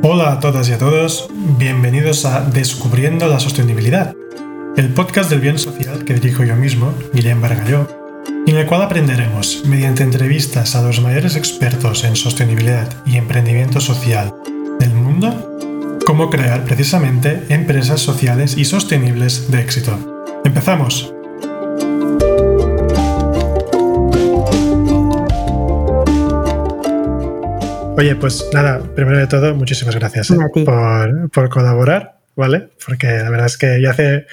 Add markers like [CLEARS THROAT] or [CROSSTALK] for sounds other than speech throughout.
Hola a todas y a todos, bienvenidos a Descubriendo la Sostenibilidad, el podcast del bien social que dirijo yo mismo, Guillem Bargalló, en el cual aprenderemos, mediante entrevistas a los mayores expertos en sostenibilidad y emprendimiento social del mundo, cómo crear precisamente empresas sociales y sostenibles de éxito. ¡Empezamos! Oye, pues nada, primero de todo, muchísimas gracias ¿eh? por, colaborar, ¿vale? Porque la verdad es que ya hace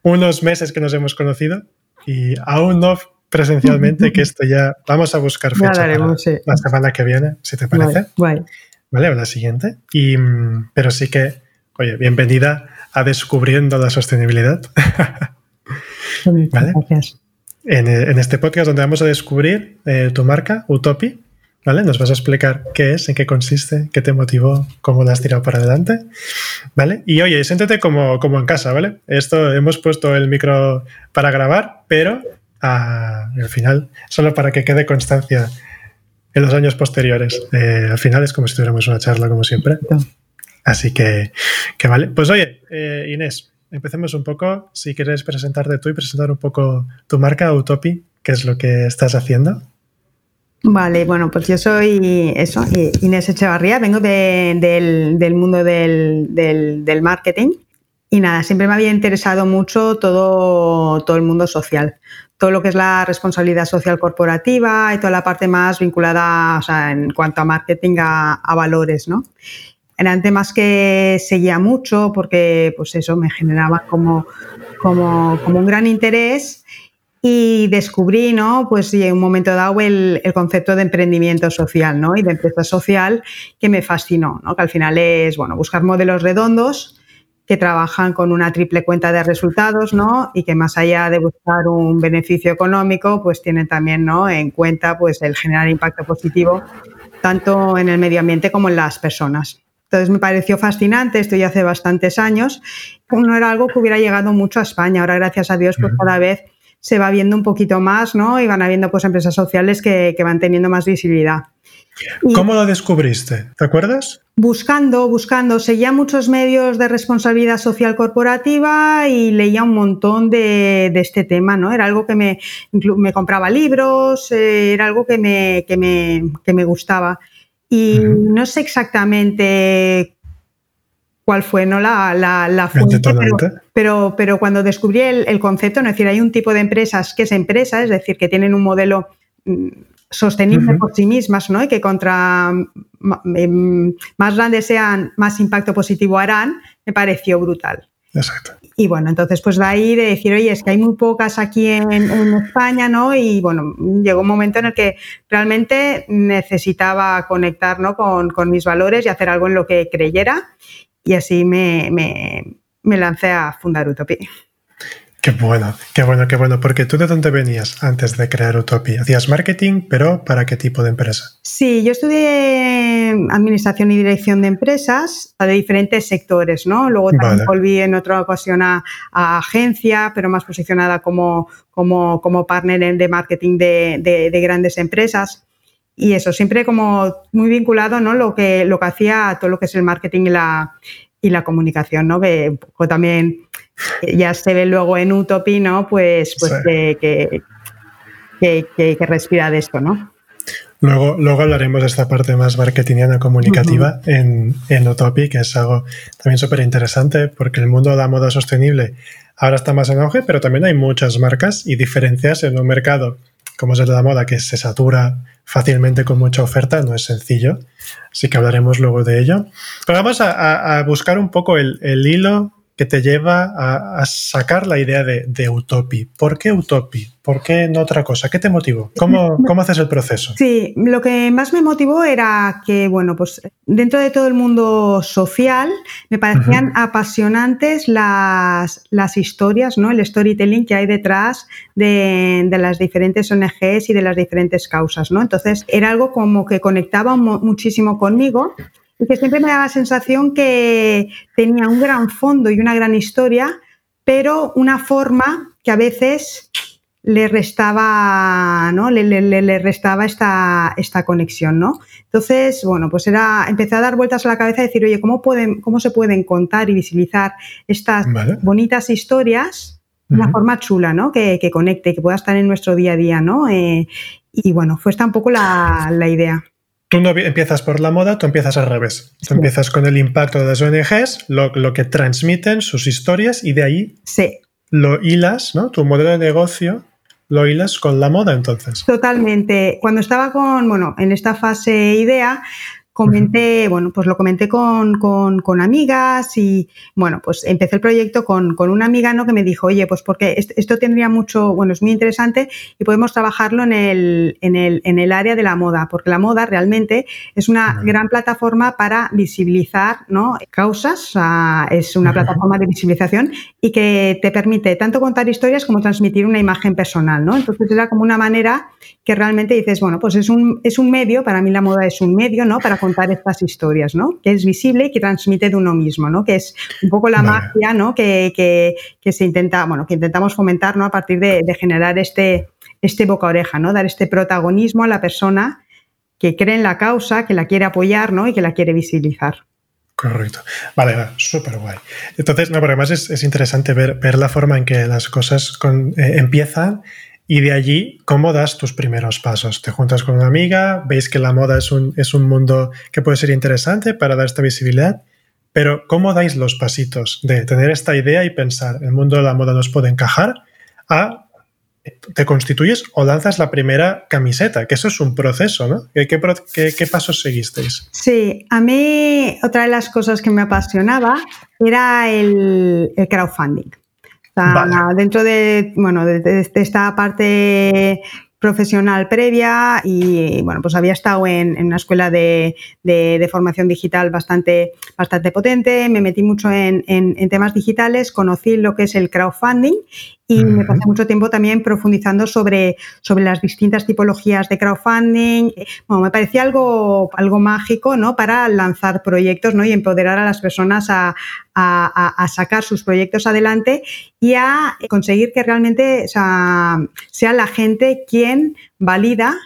unos meses que nos hemos conocido y aún no presencialmente, [LAUGHS] que esto ya vamos a buscar fecha la semana que viene, si te parece. Vale, Vale, o la siguiente. Y, mm, pero sí que, oye, bienvenida a Descubriendo la Sostenibilidad. [LAUGHS] ¿Vale? Gracias. En, en, este podcast donde vamos a descubrir eh, tu marca, Utopi, ¿vale? Nos vas a explicar qué es, en qué consiste, qué te motivó, cómo la has tirado para adelante, ¿vale? Y oye, siéntete como, como en casa, ¿vale? Esto hemos puesto el micro para grabar, pero ah, al final solo para que quede constancia en los años posteriores. Eh, al final es como si tuviéramos una charla, como siempre. Así que, que vale. Pues oye, eh, Inés, empecemos un poco. Si quieres presentarte tú y presentar un poco tu marca, Utopi, qué es lo que estás haciendo. Vale, bueno, pues yo soy eso, Inés Echevarría, vengo del, mundo del, marketing y nada, siempre me había interesado mucho todo, todo el mundo social, todo lo que es la responsabilidad social corporativa y toda la parte más vinculada, o sea, en cuanto a marketing, a, valores, ¿no? Eran temas que seguía mucho porque, pues eso, me generaba como, como, como un gran interés y descubrí, ¿no? Pues en un momento dado el, concepto de emprendimiento social, ¿no? Y de empresa social que me fascinó, ¿no? Que al final es, bueno, buscar modelos redondos que trabajan con una triple cuenta de resultados, ¿no? Y que más allá de buscar un beneficio económico, pues tienen también, ¿no? En cuenta, pues el generar impacto positivo tanto en el medio ambiente como en las personas. Entonces me pareció fascinante, esto ya hace bastantes años. No era algo que hubiera llegado mucho a España. Ahora, gracias a Dios, pues cada vez se va viendo un poquito más, ¿no? Y van habiendo pues empresas sociales que, van teniendo más visibilidad. ¿Cómo lo descubriste? ¿Te acuerdas? Buscando, buscando. Seguía muchos medios de responsabilidad social corporativa y leía un montón de, este tema, ¿no? Era algo que me, me compraba libros, eh, era algo que me, que me, que me gustaba. Y no sé exactamente cuál fue ¿no? la, la, fuente, pero, pero, cuando descubrí el, concepto, es decir, hay un tipo de empresas que es empresa, es decir, que tienen un modelo mm, sostenible por sí mismas, ¿no? Y que contra em, más grandes sean, más impacto positivo harán, me pareció brutal. Exacto. Y bueno, entonces pues de ahí de decir, oye, es que hay muy pocas aquí en, España, ¿no? Y bueno, llegó un momento en el que realmente necesitaba conectar ¿no? con, con mis valores y hacer algo en lo que creyera y así me, me, lancé a fundar Utopia. Qué bueno, qué bueno, qué bueno. Porque tú de dónde venías antes de crear Utopia? Hacías marketing, pero ¿para qué tipo de empresa? Sí, yo estudié administración y dirección de empresas de diferentes sectores, ¿no? Luego también volví en otra ocasión a, agencia, pero más posicionada como, como, como partner de marketing de, de grandes empresas y eso, siempre como muy vinculado, ¿no? Lo que, lo que hacía todo lo que es el marketing y la, y la comunicación, ¿no? Que un poco también ya se ve luego en Utopia, ¿no? Pues, pues que, que, que, respira de esto, ¿no? Luego, luego hablaremos de esta parte más marketingiana comunicativa en, en que es algo también súper interesante porque el mundo de la moda sostenible ahora está más en auge, pero también hay muchas marcas y diferencias en un mercado como es de la moda, que se satura fácilmente con mucha oferta, no es sencillo. Así que hablaremos luego de ello. Pero vamos a, buscar un poco el hilo que te lleva a, sacar la idea de, de, Utopi. ¿Por qué Utopi? ¿Por qué no otra cosa? ¿Qué te motivó? ¿Cómo, ¿Cómo, haces el proceso? Sí, lo que más me motivó era que, bueno, pues dentro de todo el mundo social me parecían apasionantes las, las, historias, ¿no? El storytelling que hay detrás de, de, las diferentes ONGs y de las diferentes causas, ¿no? Entonces era algo como que conectaba muchísimo conmigo y que siempre me daba la sensación que tenía un gran fondo y una gran historia, pero una forma que a veces le restaba, ¿no? Le, le, restaba esta, esta, conexión, ¿no? Entonces, bueno, pues era, empecé a dar vueltas a la cabeza y decir, oye, ¿cómo, pueden, cómo se pueden contar y visibilizar estas bonitas historias de una forma chula, ¿no? Que, que, conecte, que pueda estar en nuestro día a día, ¿no? Eh, y bueno, fue esta un poco la, la idea. Tú no empiezas por la moda, tú empiezas al revés. Tú empiezas con el impacto de las ONGs, lo, lo, que transmiten, sus historias, y de ahí sí. lo hilas, ¿no? Tu modelo de negocio lo hilas con la moda entonces. Totalmente. Cuando estaba con, bueno, en esta fase idea, comenté, bueno, pues lo comenté con, con, amigas y, bueno, pues empecé el proyecto con, con, una amiga ¿no? que me dijo, oye, pues porque esto tendría mucho, bueno, es muy interesante y podemos trabajarlo en el, en el, en el área de la moda, porque la moda realmente es una gran plataforma para visibilizar ¿no? causas, es una plataforma de visibilización y que te permite tanto contar historias como transmitir una imagen personal, ¿no? Entonces era como una manera que realmente dices, bueno, pues es un, es un medio, para mí la moda es un medio, ¿no? Para contar estas historias, ¿no? Que es visible y que transmite de uno mismo, ¿no? Que es un poco la magia, ¿no? Que, que, se intenta, bueno, que intentamos fomentar, ¿no? A partir de, generar este, este boca oreja, ¿no? Dar este protagonismo a la persona que cree en la causa, que la quiere apoyar, ¿no? Y que la quiere visibilizar. Correcto. Vale, súper guay. Entonces, no, pero además es, interesante ver, ver, la forma en que las cosas eh, empiezan y de allí, ¿cómo das tus primeros pasos? Te juntas con una amiga, veis que la moda es un, es un mundo que puede ser interesante para dar esta visibilidad, pero ¿cómo dais los pasitos de tener esta idea y pensar, el mundo de la moda nos puede encajar, a te constituyes o lanzas la primera camiseta, que eso es un proceso, ¿no? ¿Qué, qué, pasos seguisteis? Sí, a mí otra de las cosas que me apasionaba era el crowdfunding dentro de, bueno, de, esta parte profesional previa y bueno, pues había estado en, una escuela de, formación digital bastante, bastante potente, me metí mucho en, temas digitales, conocí lo que es el crowdfunding y me pasé mucho tiempo también profundizando sobre, sobre las distintas tipologías de crowdfunding. Bueno, me parecía algo, algo mágico ¿no? para lanzar proyectos ¿no? y empoderar a las personas a, a, sacar sus proyectos adelante y a conseguir que realmente sea, la gente quien valida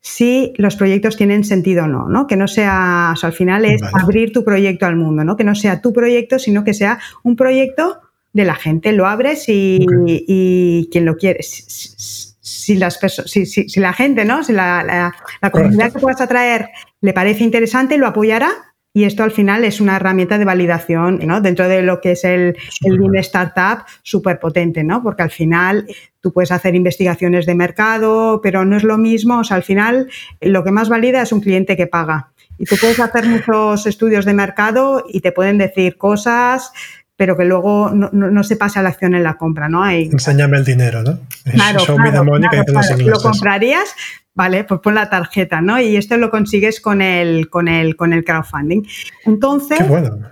si los proyectos tienen sentido o no, ¿no? Que no sea, al final es abrir tu proyecto al mundo, ¿no? Que no sea tu proyecto, sino que sea un proyecto de la gente. Lo abres y, quien lo quiere. Si, las si, si, la gente, ¿no? Si la, la comunidad que puedas atraer le parece interesante, lo apoyará y esto al final es una herramienta de validación ¿no? dentro de lo que es el, el Startup súper potente, ¿no? porque al final tú puedes hacer investigaciones de mercado, pero no es lo mismo, o sea, al final lo que más valida es un cliente que paga. Y tú puedes hacer muchos estudios de mercado y te pueden decir cosas pero que luego no, se pase a la acción en la compra, ¿no? Hay... Enséñame el dinero, ¿no? Claro, claro, Lo comprarías, Vale, pues pon la tarjeta, ¿no? Y esto lo consigues con el, con el, con el crowdfunding. Entonces,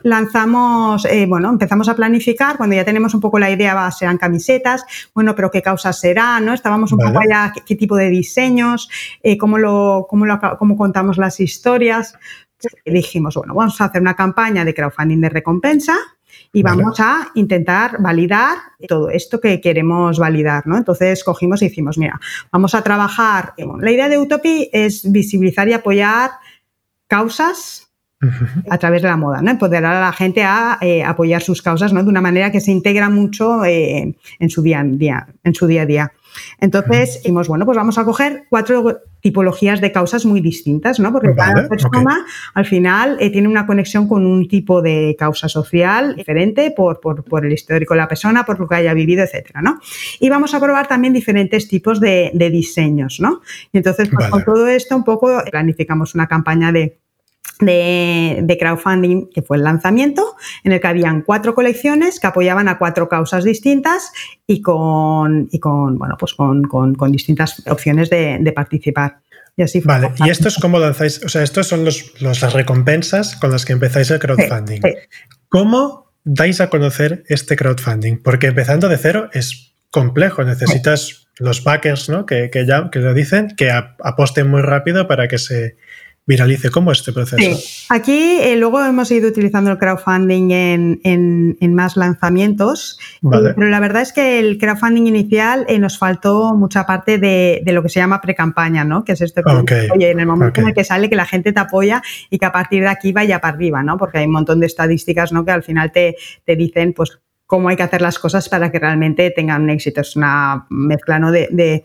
lanzamos, eh, bueno, empezamos a planificar, cuando ya tenemos un poco la idea, serán camisetas, bueno, pero qué causas serán, ¿no? Estábamos un poco allá, qué, tipo de diseños, eh, cómo, lo, cómo, lo, cómo contamos las historias. Y dijimos, bueno, vamos a hacer una campaña de crowdfunding de recompensa, y vamos a intentar validar todo esto que queremos validar, ¿no? Entonces cogimos y hicimos, mira, vamos a trabajar. La idea de Utopy es visibilizar y apoyar causas a través de la moda, ¿no? Empoderar a la gente a eh, apoyar sus causas, ¿no? De una manera que se integra mucho eh, en su día a día, en su día a día. Entonces, dijimos, bueno, pues vamos a coger cuatro tipologías de causas muy distintas, ¿no? Porque cada persona al final eh, tiene una conexión con un tipo de causa social diferente por, el histórico de la persona, por lo que haya vivido, etcétera, ¿no? Y vamos a probar también diferentes tipos de, diseños, ¿no? Y entonces, pues, con todo esto, un poco planificamos una campaña de de, crowdfunding, que fue el lanzamiento, en el que habían cuatro colecciones que apoyaban a cuatro causas distintas y con, y con bueno, pues con, distintas opciones de, participar. Y así vale, y esto es como lanzáis, o sea, estos son los, las recompensas con las que empezáis el crowdfunding. ¿Cómo dais a conocer este crowdfunding? Porque empezando de cero es complejo, necesitas los backers, ¿no? Que, ya que lo dicen, que aposten muy rápido para que se viralice. ¿Cómo es este proceso? Sí. Aquí eh, luego hemos ido utilizando el crowdfunding en, más lanzamientos, pero la verdad es que el crowdfunding inicial eh, nos faltó mucha parte de, lo que se llama pre-campaña, ¿no? Que es esto que oye, en el momento en el que sale que la gente te apoya y que a partir de aquí vaya para arriba, ¿no? Porque hay un montón de estadísticas, ¿no? Que al final te, te dicen, pues cómo hay que hacer las cosas para que realmente tengan éxito. Es una mezcla ¿no? de,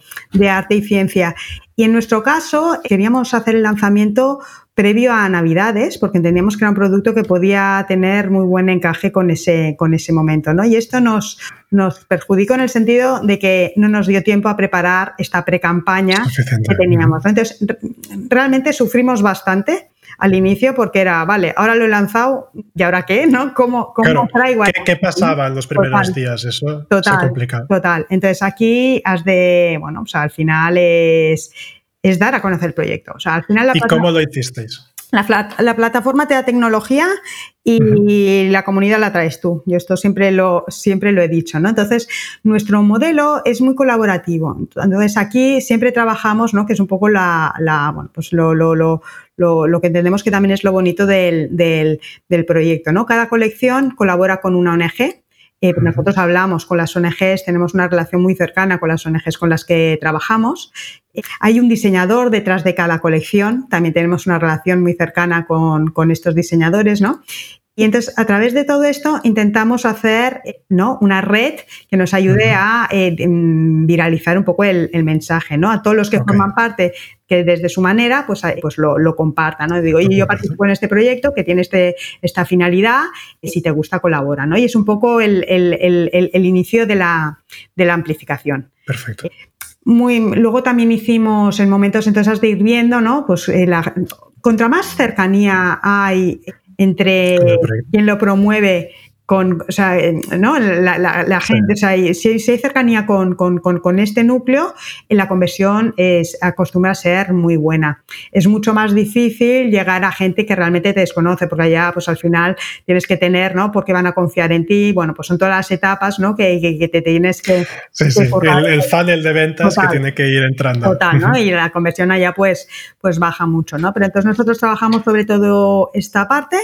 arte y ciencia. Y en nuestro caso, queríamos hacer el lanzamiento previo a Navidades, porque entendíamos que era un producto que podía tener muy buen encaje con ese, con ese momento. ¿no? Y esto nos, nos perjudicó en el sentido de que no nos dio tiempo a preparar esta pre-campaña que teníamos. Entonces, realmente sufrimos bastante al inicio porque era, vale, ahora lo he lanzado y ahora qué, ¿no? ¿Cómo, cómo traigo ¿Qué, ¿Qué, pasaba en los primeros días? Eso total, complicado. Total. Entonces aquí has de, bueno, o sea, al final es, es dar a conocer el proyecto. O sea, al final ¿Y cómo lo hicisteis? La, la, plataforma te da tecnología y la comunidad la traes tú. Yo esto siempre lo, siempre lo he dicho, ¿no? Entonces, nuestro modelo es muy colaborativo. Entonces, aquí siempre trabajamos, ¿no? Que es un poco la, la bueno, pues lo, lo, lo, lo, que entendemos que también es lo bonito del, del, del proyecto, ¿no? Cada colección colabora con una ONG eh, pues nosotros hablamos con las ONGs, tenemos una relación muy cercana con las ONGs con las que trabajamos. Eh, hay un diseñador detrás de cada colección, también tenemos una relación muy cercana con, con estos diseñadores, ¿no? Y entonces, a través de todo esto, intentamos hacer ¿no? una red que nos ayude a eh, viralizar un poco el, mensaje, ¿no? A todos los que forman parte, que desde su manera, pues, pues lo, compartan, ¿no? Digo, oye, yo participo en este proyecto que tiene este, esta finalidad, y si te gusta, colabora, ¿no? Y es un poco el, inicio de la, de la amplificación. Perfecto. Muy, luego también hicimos en momentos entonces de ir viendo, ¿no? Pues eh, la, contra más cercanía hay entre quien lo promueve con, o sea, ¿no? La, gente, o sea, si, hay cercanía con, con, este núcleo, la conversión es, acostumbra a ser muy buena. Es mucho más difícil llegar a gente que realmente te desconoce, porque allá, pues al final tienes que tener, ¿no? Porque van a confiar en ti. Bueno, pues son todas las etapas, ¿no? Que, te tienes que. Sí, sí, el, funnel de ventas que tiene que ir entrando. Total, ¿no? [LAUGHS] Y la conversión allá, pues, pues baja mucho, ¿no? Pero entonces nosotros trabajamos sobre todo esta parte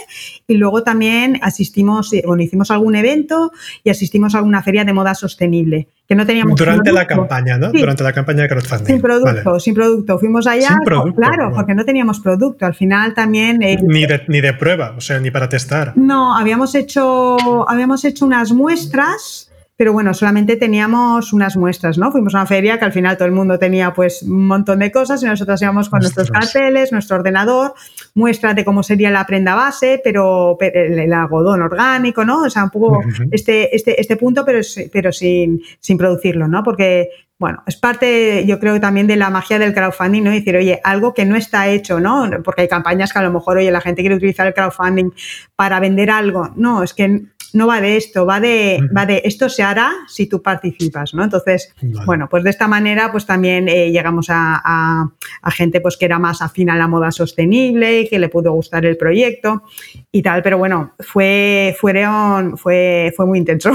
y luego también asistimos, bueno, hicimos algún evento y asistimos a alguna feria de moda sostenible. Que no teníamos Durante la campaña, ¿no? Durante la campaña de crowdfunding. Sin producto, sin producto. Fuimos allá, claro, porque no teníamos producto. Al final también. Eh, ni, de, ni de prueba, o sea, ni para testar. No, habíamos hecho, habíamos hecho unas muestras pero bueno, solamente teníamos unas muestras, ¿no? Fuimos a una feria que al final todo el mundo tenía pues un montón de cosas y nosotros íbamos con nuestros carteles, nuestro ordenador, muestras de cómo sería la prenda base, pero, el, algodón orgánico, ¿no? O sea, un poco este, este, este punto, pero, pero sin, sin producirlo, ¿no? Porque bueno, es parte, yo creo, también de la magia del crowdfunding, ¿no? Decir, oye, algo que no está hecho, ¿no? Porque hay campañas que a lo mejor, oye, la gente quiere utilizar el crowdfunding para vender algo. No, es que no va de esto, va de, va de esto se hará si tú participas, ¿no? Entonces, bueno, pues de esta manera, pues también eh, llegamos a, gente pues que era más afín a la moda sostenible y que le pudo gustar el proyecto y tal, pero bueno, fue, fueron, fue, fue muy intenso.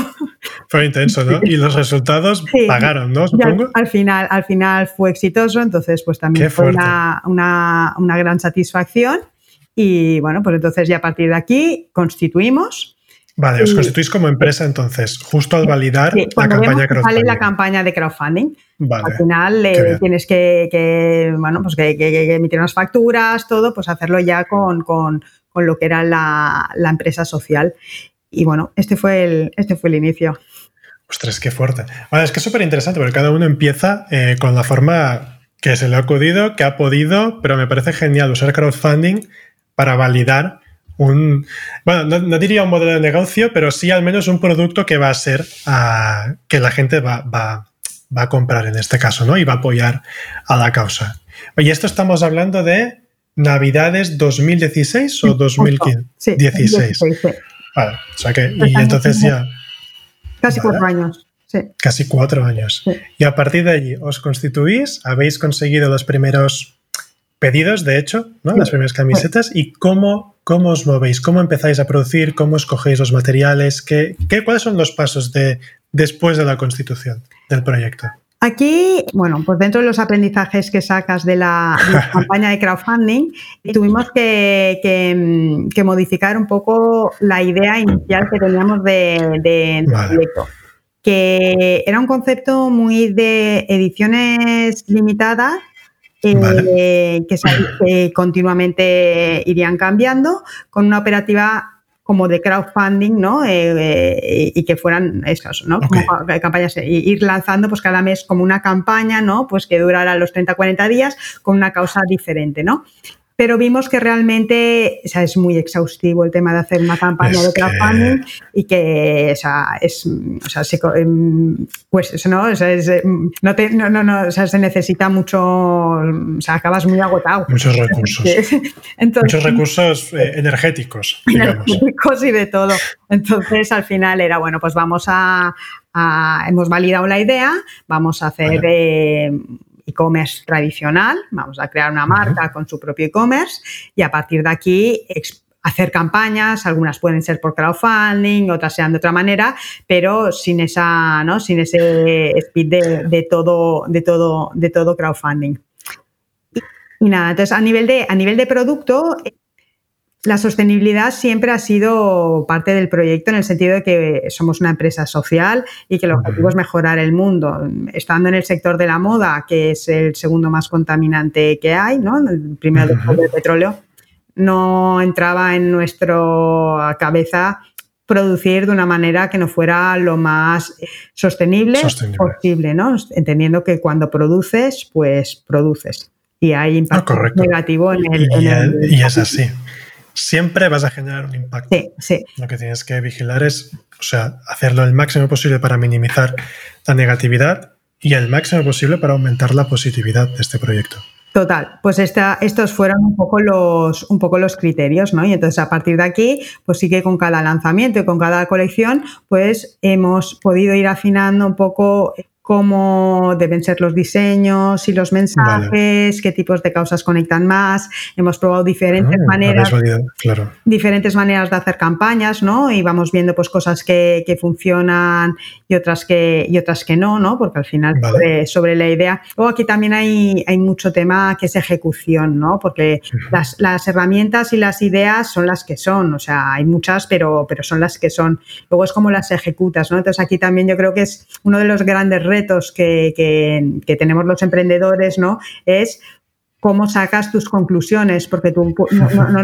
Fue intenso, ¿no? Y los resultados [LAUGHS] pagaron, ¿no? Supongo. Al, final, al final fue exitoso, entonces pues también fue una, una, una gran satisfacción. Y bueno, pues entonces ya a partir de aquí constituimos Vale, os constituís como empresa entonces, justo al validar la campaña crowdfunding. Sale la campaña de crowdfunding. al final eh, tienes que, bueno, pues que, emitir unas facturas, todo, pues hacerlo ya con, lo que era la, empresa social. Y bueno, este fue el, este fue el inicio. Ostras, qué fuerte. Vale, es que es súper interesante porque cada uno empieza eh, con la forma que se le ha acudido, que ha podido, pero me parece genial usar crowdfunding para validar un, bueno, no, diría un modelo de negocio, pero sí al menos un producto que va a ser ah, que la gente va, va, va, a comprar en este caso, ¿no? Y va a apoyar a la causa. Oye, esto estamos hablando de Navidades 2016 o 2015? Sí, 16. Vale, o sea que, y entonces ya... Casi cuatro años. Sí. Casi cuatro años. Y a partir de allí os constituís, habéis conseguido los primeros pedidos, de hecho, ¿no? las primeras camisetas, y cómo ¿Cómo os movéis? ¿Cómo empezáis a producir? ¿Cómo escogéis los materiales? ¿Qué, qué, cuáles son los pasos de, después de la constitución del proyecto? Aquí, bueno, pues dentro de los aprendizajes que sacas de la, [LAUGHS] campaña de crowdfunding, tuvimos que, modificar un poco la idea inicial que teníamos de, de, proyecto que era un concepto muy de ediciones limitadas eh, que, continuamente irían cambiando, con una operativa como de crowdfunding, ¿no? Eh, eh, y que fueran estos, ¿no? Como campañas, ir lanzando pues cada mes como una campaña, ¿no? Pues que durara los 30, 40 días con una causa diferente, ¿no? Pero vimos que realmente es muy exhaustivo el tema de hacer una campaña de crowdfunding y que o sea, es, o sea, se, em, pues eso, ¿no? O sea, em, no, te, no, no, no, o sea, se necesita mucho, o sea, acabas muy agotado. Muchos recursos. [LAUGHS] Muchos recursos eh, energéticos. [LAUGHS] Energéticos y de todo. Entonces, al final era, bueno, pues vamos a, hemos validado la idea, vamos a hacer... Eh, e-commerce tradicional, vamos a crear una marca con su propio e-commerce y a partir de aquí hacer campañas, algunas pueden ser por crowdfunding, otras sean de otra manera, pero sin esa, ¿no? Sin ese speed de, todo, de todo, de todo crowdfunding. Y, nada, entonces a nivel de, a nivel de producto, la sostenibilidad siempre ha sido parte del proyecto en el sentido de que somos una empresa social y que el objetivo es mejorar el mundo. Estando en el sector de la moda, que es el segundo más contaminante que hay, ¿no? el primero después del petróleo, no entraba en nuestra cabeza producir de una manera que no fuera lo más sostenible, posible, ¿no? Entendiendo que cuando produces, pues produces. Y hay impacto negativo en el, y, y es así siempre vas a generar un impacto. Lo que tienes que vigilar es, o sea, hacerlo el máximo posible para minimizar la negatividad y el máximo posible para aumentar la positividad de este proyecto. Total, pues esta, estos fueron un poco, los, un poco los criterios, ¿no? Y entonces a partir de aquí, pues sí que con cada lanzamiento y con cada colección, pues hemos podido ir afinando un poco cómo deben ser los diseños y los mensajes, qué tipos de causas conectan más. Hemos probado diferentes ah, maneras, diferentes maneras de hacer campañas, ¿no? Y vamos viendo pues cosas que, funcionan y otras que y otras que no, ¿no? Porque al final sobre, la idea. Luego aquí también hay, hay mucho tema que es ejecución, ¿no? Porque las, las, herramientas y las ideas son las que son, o sea, hay muchas, pero, pero son las que son. Luego es como las ejecutas, ¿no? Entonces aquí también yo creo que es uno de los grandes retos que, tenemos los emprendedores, ¿no? Es cómo sacas tus conclusiones, porque tú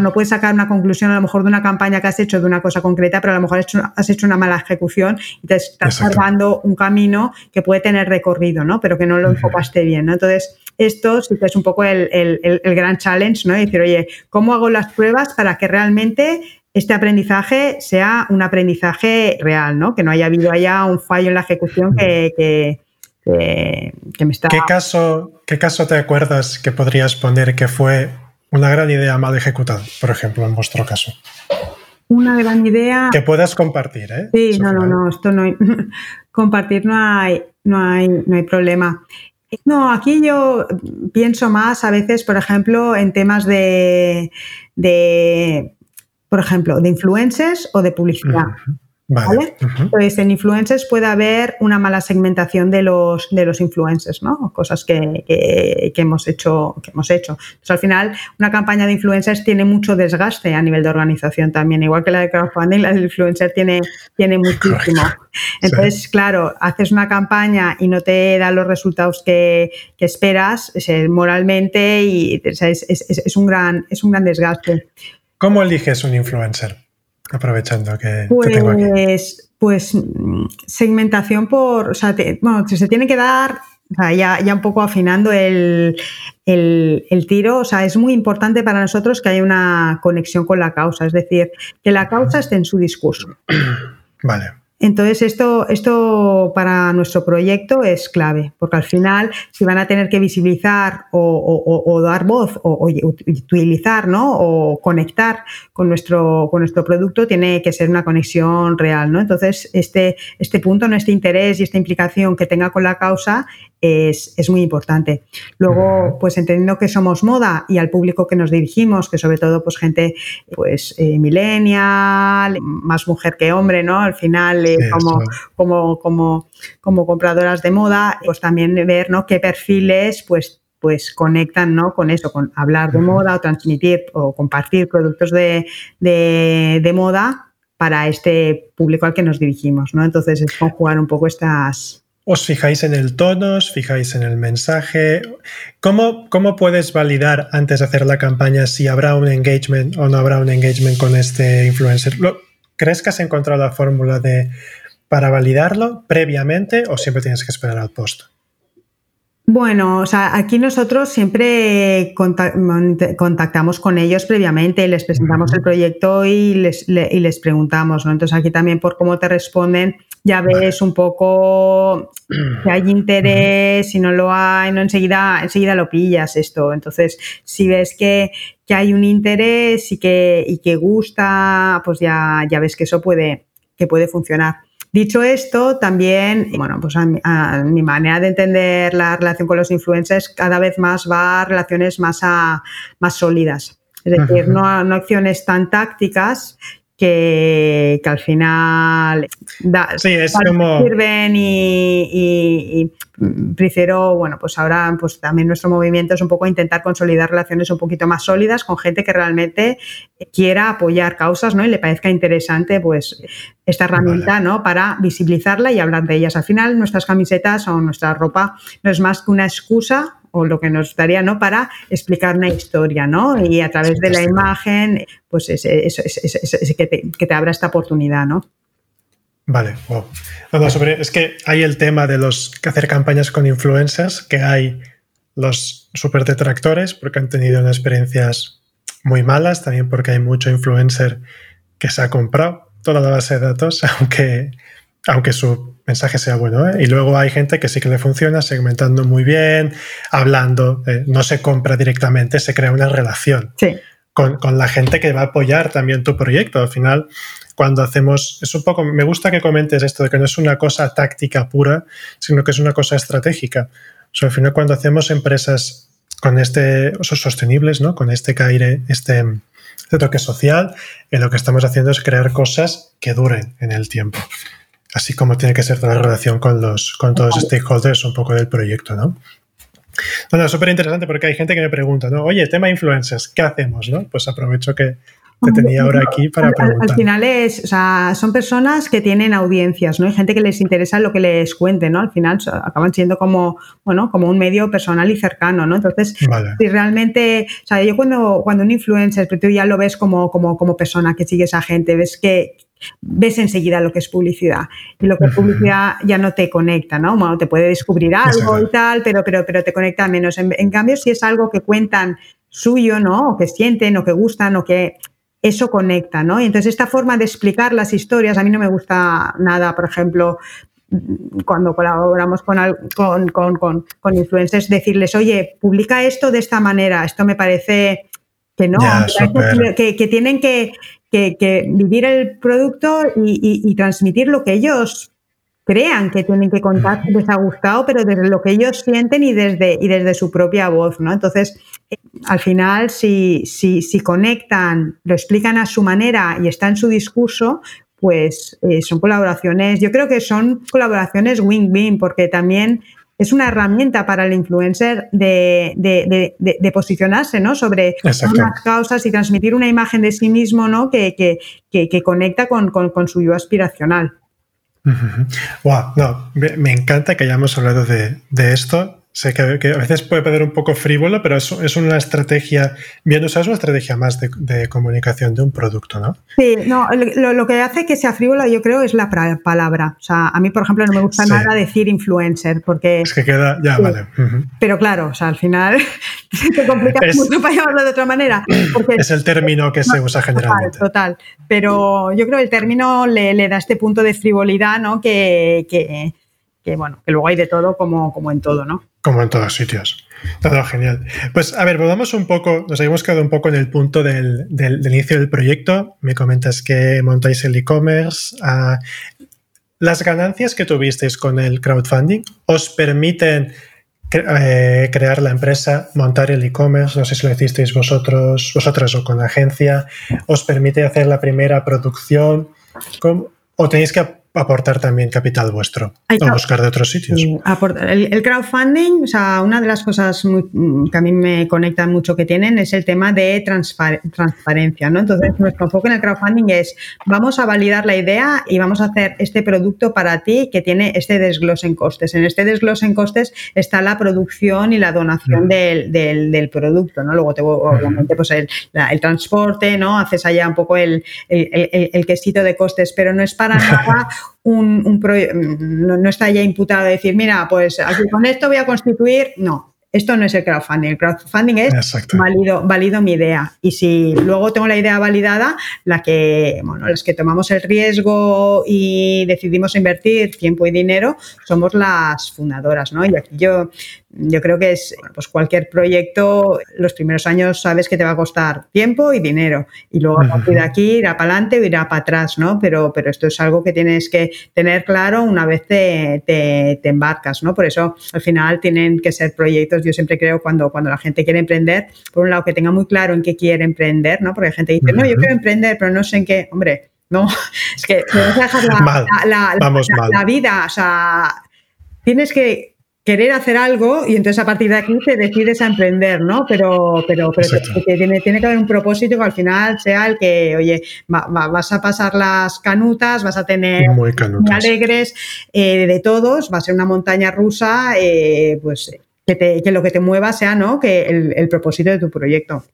no, puedes sacar una conclusión a lo mejor de una campaña que has hecho de una cosa concreta, pero a lo mejor has hecho, una mala ejecución y te estás salvando un camino que puede tener recorrido, ¿no? Pero que no lo enfocaste bien, ¿no? Entonces, esto sí que es un poco el, el gran challenge, ¿no? Y decir, oye, ¿cómo hago las pruebas para que realmente este aprendizaje sea un aprendizaje real, ¿no? Que no haya habido allá un fallo en la ejecución que ¿Qué caso, ¿Qué caso te acuerdas que podrías poner que fue una gran idea mal ejecutada, por ejemplo, en vuestro caso? Una gran idea. Que puedas compartir, ¿eh? Sí, no, no, no, esto no hay. [LAUGHS] compartir no hay, no hay, no hay problema. No, aquí yo pienso más a veces, por ejemplo, en temas de, de por ejemplo, de influencers o de publicidad. Vale. Entonces, en influencers puede haber una mala segmentación de los, de los influencers, ¿no? Cosas que, hemos hecho, que hemos hecho. Entonces, al final, una campaña de influencers tiene mucho desgaste a nivel de organización también. Igual que la de crowdfunding, la de influencer tiene, tiene muchísimo. Entonces, claro, haces una campaña y no te da los resultados que, esperas moralmente y es, un gran, es un gran desgaste. ¿Cómo eliges un influencer? Aprovechando que, pues, tengo aquí. Pues segmentación por, o sea, bueno, se tiene que dar ya, ya, un poco afinando el, el, tiro, o sea, es muy importante para nosotros que haya una conexión con la causa, es decir, que la causa esté en su discurso. Vale. Entonces, esto, esto para nuestro proyecto es clave, porque al final, si van a tener que visibilizar o, dar voz o, utilizar ¿no? o conectar con nuestro, con nuestro producto, tiene que ser una conexión real. ¿no? Entonces, este, este punto, este interés y esta implicación que tenga con la causa es, muy importante. Luego, pues entendiendo que somos moda y al público que nos dirigimos, que sobre todo pues gente pues eh, millennial, más mujer que hombre, ¿no? Al final como, como, como, como compradoras de moda, pues también ver, ¿no? Qué perfiles, pues pues conectan ¿no? con eso, con hablar de moda o transmitir o compartir productos de, de, moda para este público al que nos dirigimos. ¿no? Entonces es conjugar un poco estas, os fijáis en el tono, os fijáis en el mensaje. ¿Cómo, ¿Cómo, puedes validar antes de hacer la campaña si habrá un engagement o no habrá un engagement con este influencer? ¿Crees que has encontrado la fórmula de para validarlo previamente o siempre tienes que esperar al post? Bueno, o sea, aquí nosotros siempre contactamos con ellos previamente, les presentamos el proyecto y les, y les preguntamos, ¿no? Entonces aquí también por cómo te responden, ya ves un poco [CLEARS THROAT] si hay interés, si no lo hay, no enseguida, enseguida lo pillas esto. Entonces, si ves que, hay un interés y que, y que gusta, pues ya, ya ves que eso puede, que puede funcionar. Dicho esto, también, bueno, pues a mi, manera de entender la relación con los influencers cada vez más va a relaciones más, a, más sólidas. Es decir, no, no acciones tan tácticas que, al final sirven y, prefiero, bueno, pues ahora pues también nuestro movimiento es un poco intentar consolidar relaciones un poquito más sólidas con gente que realmente quiera apoyar causas, ¿no? Y le parezca interesante, pues, esta herramienta, ¿no? Para visibilizarla y hablar de ellas. Al final, nuestras camisetas o nuestra ropa no es más que una excusa o lo que nos daría ¿no? para explicar una historia, ¿no? Y a través de la imagen, pues es, que, te, abra esta oportunidad, ¿no? Vale, wow. sobre, es que hay el tema de los hacer campañas con influencers, que hay los super detractores porque han tenido unas experiencias muy malas, también porque hay mucho influencer que se ha comprado toda la base de datos, [LAUGHS] aunque, aunque su mensaje sea bueno. ¿eh? Y luego hay gente que sí que le funciona, segmentando muy bien, hablando, eh, no se compra directamente, se crea una relación con, la gente que va a apoyar también tu proyecto. Al final, cuando hacemos, es un poco, me gusta que comentes esto de que no es una cosa táctica pura, sino que es una cosa estratégica. O sea, al final, cuando hacemos empresas con este, sostenibles, ¿no? Con este caire, este, este toque social, en lo que estamos haciendo es crear cosas que duren en el tiempo así como tiene que ser toda la relación con, los, con todos los stakeholders un poco del proyecto, ¿no? Bueno, súper interesante porque hay gente que me pregunta, ¿no? Oye, tema influencers, ¿qué hacemos? ¿no? Pues aprovecho que te tenía ahora aquí para preguntar. Al, final es, o sea, son personas que tienen audiencias, ¿no? Hay gente que les interesa lo que les cuente, ¿no? Al final acaban siendo como, bueno, como un medio personal y cercano, ¿no? Entonces, si realmente, o sea, yo cuando, cuando un influencer, pero tú ya lo ves como, como, como persona que sigue esa gente, ves que, ves enseguida lo que es publicidad. Y lo que es publicidad ya no te conecta, ¿no? Bueno, te puede descubrir algo y tal, pero, pero, pero te conecta menos. En, cambio, si es algo que cuentan suyo, ¿no? O que sienten, o que gustan, o que eso conecta, ¿no? Y entonces esta forma de explicar las historias, a mí no me gusta nada, por ejemplo, cuando colaboramos con, con, con, influencers, decirles, oye, publica esto de esta manera, esto me parece que no, que, que, tienen que, que, vivir el producto y, transmitir lo que ellos crean que tienen que contar. Les ha gustado, pero desde lo que ellos sienten y desde, y desde su propia voz, ¿no? Entonces, eh, al final, si, si, si conectan, lo explican a su manera y está en su discurso, pues eh, son colaboraciones, yo creo que son colaboraciones win-win, porque también es una herramienta para el influencer de, posicionarse ¿no? sobre unas causas y transmitir una imagen de sí mismo ¿no? que, que, conecta con, su yo aspiracional. Wow, no, me, encanta que hayamos hablado de, esto Sé que, a veces puede parecer un poco frívolo, pero es, es una estrategia, bien usada, es una estrategia más de, comunicación de un producto, ¿no? Sí, no, lo, que hace que sea frívolo, yo creo, es la palabra. O sea, a mí, por ejemplo, no me gusta nada decir influencer, porque... Es que queda, ya, vale. Pero claro, o sea, al final [LAUGHS] se complica mucho para llamarlo de otra manera. es el término que se usa generalmente. Total, pero yo creo que el término le, da este punto de frivolidad, ¿no? Que, que, que, bueno, que luego hay de todo como, como en todo, ¿no? Como en todos sitios. Todo genial. Pues a ver, volvamos un poco, nos habíamos quedado un poco en el punto del, inicio del proyecto. Me comentas que montáis el e-commerce. Ah, ¿Las ganancias que tuvisteis con el crowdfunding os permiten eh, crear la empresa, montar el e-commerce? No sé si lo hicisteis vosotros, vosotras o con la agencia. ¿Os permite hacer la primera producción? ¿O tenéis que aportar también capital vuestro o buscar de otros sitios. El, crowdfunding, o sea, una de las cosas mm, que a mí me conectan mucho que tienen es el tema de transparencia, ¿no? Entonces, nuestro enfoque en el crowdfunding es vamos a validar la idea y vamos a hacer este producto para ti que tiene este desglose en costes. En este desglose en costes está la producción y la donación del, del, producto, ¿no? Luego, te, obviamente, pues el, el, transporte, ¿no? Haces allá un poco el, el, quesito de costes, pero no es para [LAUGHS] nada un, un no, no, está ya imputado de decir, mira, pues aquí con esto voy a constituir, no, esto no es el crowdfunding. El crowdfunding es válido, válido mi idea. Y si luego tengo la idea validada, la que, bueno, las que tomamos el riesgo y decidimos invertir tiempo y dinero, somos las fundadoras, ¿no? Y aquí yo yo creo que es pues cualquier proyecto, los primeros años sabes que te va a costar tiempo y dinero y luego a partir de aquí irá para adelante o irá para atrás, ¿no? Pero, pero esto es algo que tienes que tener claro una vez te, te, embarcas, ¿no? Por eso al final tienen que ser proyectos, yo siempre creo cuando, cuando la gente quiere emprender, por un lado que tenga muy claro en qué quiere emprender, ¿no? Porque hay gente que dice, no, yo quiero emprender, pero no sé en qué, hombre, no, es [LAUGHS] que te vas a dejar la, [LAUGHS] la vida, o sea, tienes que querer hacer algo y entonces a partir de aquí te decides a emprender, ¿no? Pero, pero, tiene, tiene, que haber un propósito que al final sea el que, oye, vas a pasar las canutas, vas a tener muy, alegres eh, de todos, va a ser una montaña rusa, eh, pues que, lo que te mueva sea, ¿no? Que el, propósito de tu proyecto.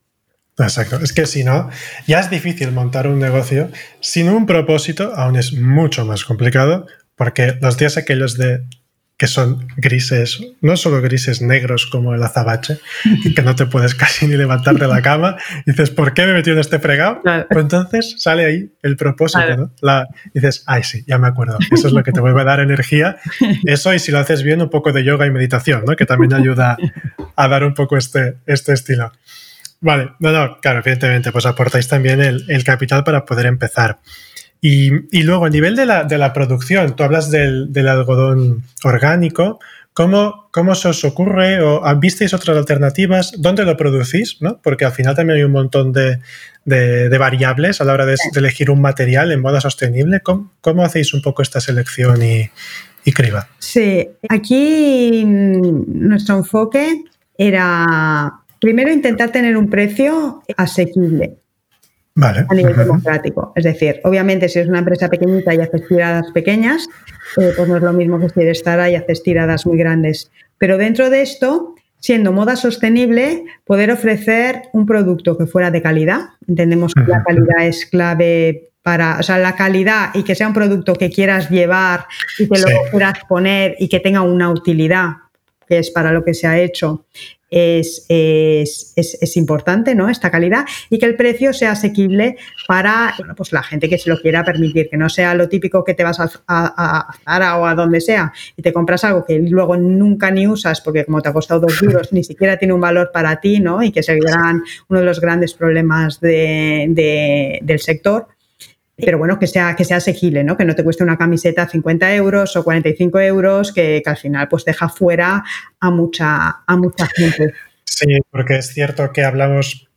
Exacto, es que si no, ya es difícil montar un negocio sin un propósito, aún es mucho más complicado, porque los días aquellos de que son grises, no solo grises negros como el azabache, que no te puedes [LAUGHS] casi ni levantar de la cama, y dices, ¿por qué me he metido en este fregado? Pues entonces sale ahí el propósito, ¿no? La, dices, ay, sí, ya me acuerdo, eso es lo que te vuelve a dar energía. Eso, y si lo haces bien, un poco de yoga y meditación, ¿no? Que también ayuda a dar un poco este, este estilo. Vale, no, no, claro, evidentemente, pues aportáis también el, el capital para poder empezar. Y, luego, a nivel de la, de la producción, tú hablas del, algodón orgánico. ¿Cómo, ¿Cómo, se os ocurre o visteis otras alternativas? ¿Dónde lo producís? ¿no? Porque al final también hay un montón de, variables a la hora de, elegir un material en moda sostenible. ¿Cómo, hacéis un poco esta selección y, y, criba? Sí, aquí nuestro enfoque era primero intentar tener un precio asequible a nivel democrático. Es decir, obviamente si es una empresa pequeñita y haces tiradas pequeñas, eh, pues no es lo mismo que si eres Zara y haces tiradas muy grandes. Pero dentro de esto, siendo moda sostenible, poder ofrecer un producto que fuera de calidad. Entendemos que la calidad es clave para, o sea, la calidad y que sea un producto que quieras llevar y que lo quieras poner y que tenga una utilidad que es para lo que se ha hecho, es, es, importante, ¿no? Esta calidad y que el precio sea asequible para pues la gente que se lo quiera permitir, que no sea lo típico que te vas a, a, Zara o a donde sea y te compras algo que luego nunca ni usas porque como te ha costado dos euros ni siquiera tiene un valor para ti, ¿no? Y que se uno de los grandes problemas de, del sector pero bueno, que sea, que sea asequible, ¿no? Que no te cueste una camiseta 50 euros o 45 euros, que, que, al final pues deja fuera a mucha, a mucha gente. Sí, porque es cierto que hablamos,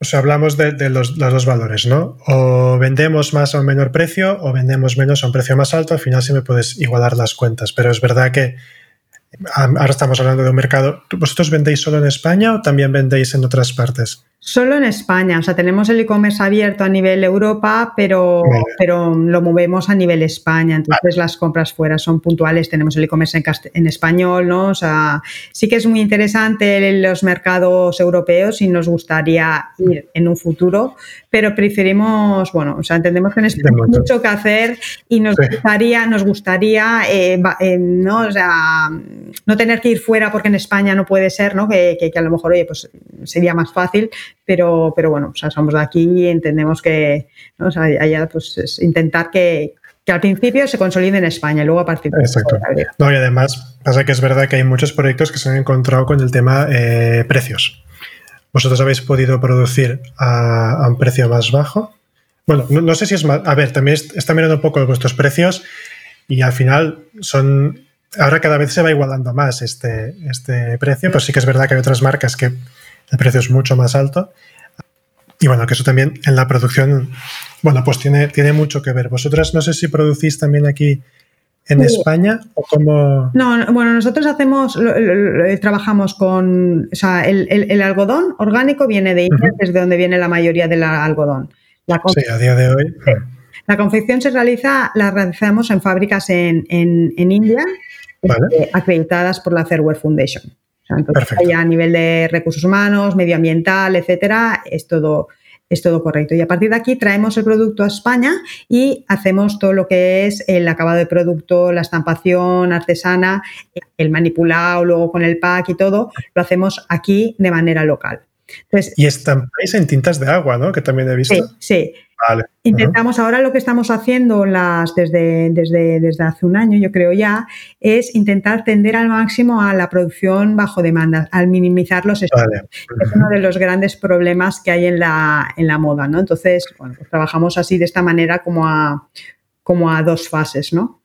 o sea, hablamos de, de los, dos valores, ¿no? O vendemos más a un menor precio o vendemos menos a un precio más alto, al final sí me puedes igualar las cuentas, pero es verdad que ahora estamos hablando de un mercado, ¿vosotros vendéis solo en España o también vendéis en otras partes? Solo en España, o sea, tenemos el e-commerce abierto a nivel Europa, pero, pero lo movemos a nivel España, entonces las compras fuera son puntuales, tenemos el e-commerce en, en, español, ¿no? O sea, sí que es muy interesante los mercados europeos y nos gustaría ir en un futuro, pero preferimos, bueno, o sea, entendemos que necesitamos mucho que hacer y nos gustaría, nos gustaría, eh, eh, ¿no? O sea, no tener que ir fuera porque en España no puede ser, ¿no? Que, que, que a lo mejor, oye, pues sería más fácil, pero, pero bueno, o sea, somos de aquí y entendemos que ¿no? o sea, allá, pues, es intentar que, que al principio se consolide en España y luego a partir de Exacto. No, y además pasa que es verdad que hay muchos proyectos que se han encontrado con el tema eh, precios. ¿Vosotros habéis podido producir a, un precio más bajo? Bueno, no, sé si es más... A ver, también está mirando un poco vuestros precios y al final son... Ahora cada vez se va igualando más este, este precio, pues sí que es verdad que hay otras marcas que el precio es mucho más alto. y bueno, que eso también en la producción, bueno, pues tiene, tiene mucho que ver. Vosotras no sé si producís también aquí en España o como... No, bueno, nosotros hacemos, trabajamos con, o sea, el, algodón orgánico viene de India, que es de donde viene la mayoría del algodón. La sí, a día de hoy. La confección se realiza, la realizamos en fábricas en, India, este, acreditadas por la Fairware Foundation. O a nivel de recursos humanos, medioambiental, etcétera, es todo, es todo correcto. Y a partir de aquí traemos el producto a España y hacemos todo lo que es el acabado de producto, la estampación artesana, el manipulado, luego con el pack y todo, lo hacemos aquí de manera local. y estampáis en tintas de agua, ¿no? Que también he visto. Sí, sí. Intentamos, ahora lo que estamos haciendo las, desde, desde, desde hace un año, yo creo ya, es intentar tender al máximo a la producción bajo demanda, al minimizar los estocos. Es uno de los grandes problemas que hay en la, en la moda, ¿no? Entonces, bueno, pues trabajamos así de esta manera como a, como a dos fases, ¿no?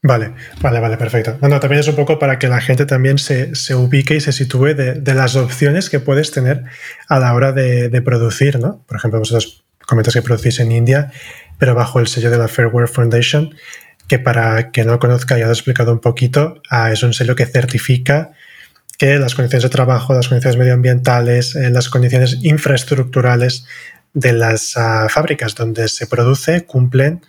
Vale, vale, vale, perfecto. Bueno, también es un poco para que la gente también se, ubique y se sitúe de, las opciones que puedes tener a la hora de, de producir, ¿no? Por ejemplo, vosotros comentas que producís en India, pero bajo el sello de la Fairware Foundation, que para que no lo conozca, ya lo he explicado un poquito, ah, es un sello que certifica que las condiciones de trabajo, las condiciones medioambientales, eh, las condiciones infraestructurales de las ah, fábricas donde se produce cumplen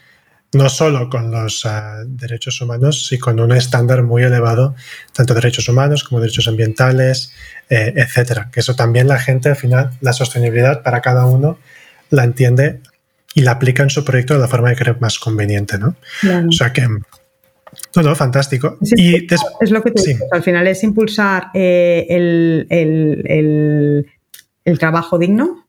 no solo con los ah, derechos humanos, sino con un estándar muy elevado, tanto derechos humanos como derechos ambientales, eh, etcétera. Que eso también la gente, al final, la sostenibilidad para cada uno la entiende y la aplica en su proyecto de la forma que cree más conveniente, ¿no? O sea que todo fantástico. y es lo que te digo, al final es impulsar eh, el, trabajo digno.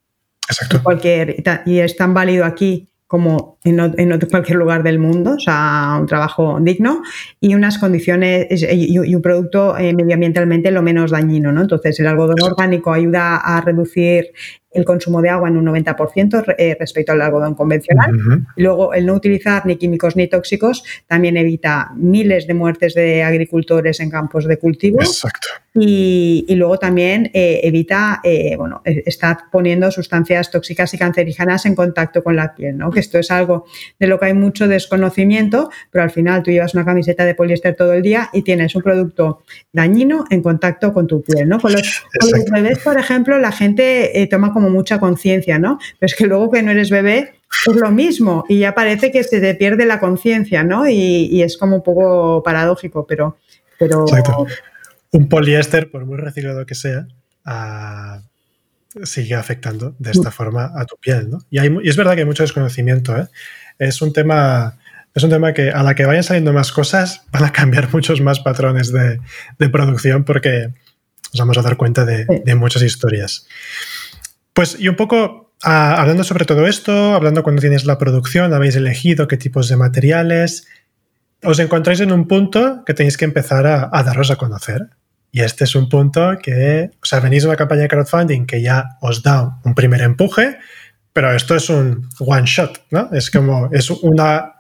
Exacto. Cualquier, y es tan válido aquí como en, en, cualquier lugar del mundo, o sea, un trabajo digno y unas condiciones y, un producto eh, medioambientalmente lo menos dañino, ¿no? Entonces, el algodón orgánico ayuda a reducir el consumo de agua en un 90% eh, respecto al algodón convencional. y luego, el no utilizar ni químicos ni tóxicos también evita miles de muertes de agricultores en campos de cultivo. Exacto. Y, luego también eh, evita eh, bueno, estar poniendo sustancias tóxicas y cancerígenas en contacto con la piel, ¿no? que esto es algo de lo que hay mucho desconocimiento, pero al final tú llevas una camiseta de poliéster todo el día y tienes un producto dañino en contacto con tu piel. ¿no? Con, los, bebés, por ejemplo, la gente toma como mucha conciencia, ¿no? Pero es que luego que no eres bebé es lo mismo y ya parece que se te pierde la conciencia, ¿no? Y, es como un poco paradójico, pero... pero... Un poliéster, por muy reciclado que sea, sigue afectando de esta forma a tu piel, ¿no? Y, es verdad que hay mucho desconocimiento, ¿eh? Es un tema... Es un tema que a la que vayan saliendo más cosas [LAUGHS] van a cambiar muchos más patrones de, producción porque nos vamos a dar cuenta de, de muchas historias. Pues y un poco ah, hablando sobre todo esto, hablando cuando tienes la producción, habéis elegido qué tipos de materiales, os encontráis en un punto que tenéis que empezar a, daros a conocer. Y este es un punto que, o sea, venís de una campaña de crowdfunding que ya os da un primer empuje, pero esto es un one shot, ¿no? Es como, es una,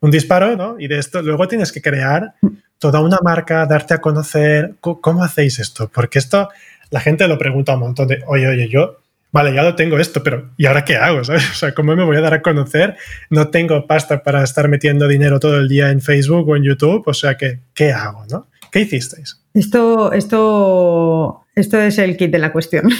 un disparo, ¿no? Y de esto luego tienes que crear toda una marca, darte a conocer. ¿Cómo, hacéis esto? Porque esto, la gente lo pregunta un montón de, oye, oye, yo vale, ya lo tengo esto, pero ¿y ahora qué hago? ¿sabes? O sea, ¿cómo me voy a dar a conocer? No tengo pasta para estar metiendo dinero todo el día en Facebook o en YouTube, o sea, que, ¿qué hago? ¿no? ¿Qué hicisteis? Esto, esto, esto es el kit de la cuestión,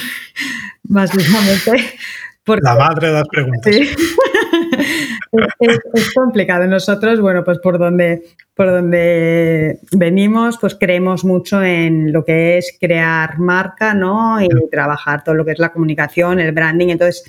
[LAUGHS] básicamente. la madre de las preguntas. [LAUGHS] es, complicado. Nosotros, bueno, pues por donde, por donde venimos, pues creemos mucho en lo que es crear marca, ¿no? Y trabajar todo lo que es la comunicación, el branding. Entonces,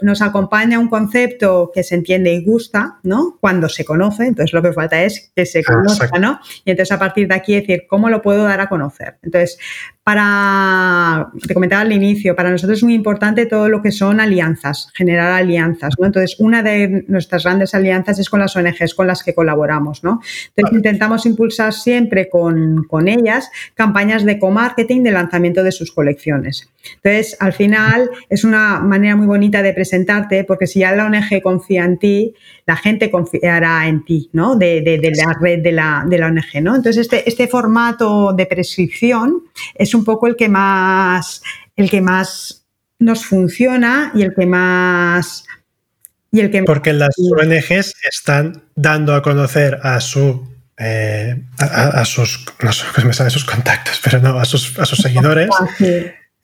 nos acompaña un concepto que se entiende y gusta, ¿no? Cuando se conoce. Entonces, lo que falta es que se conozca, ¿no? Y entonces, a partir de aquí, decir, ¿cómo lo puedo dar a conocer? Entonces, para, te comentaba al inicio, para nosotros es muy importante todo lo que son alianzas, generar alianzas, ¿no? Entonces, una de nuestras grandes alianzas es con las ONGs con las que colaboramos, ¿no? Entonces, intentamos impulsar siempre con, con ellas campañas de co-marketing de lanzamiento de sus colecciones. Entonces, al final, es una manera muy bonita de presentarte, porque si ya la ONG confía en ti, la gente confiará en ti, ¿no? De, de, la red de la, de la ONG, ¿no? Entonces, este, este formato de prescripción es un poco el que más, el que más nos funciona y el que más... Y el que Porque las ONGs están dando a conocer a su eh, a, sus no sé, me salen sus contactos, [LAUGHS] pero no, a sus, a sus seguidores ah,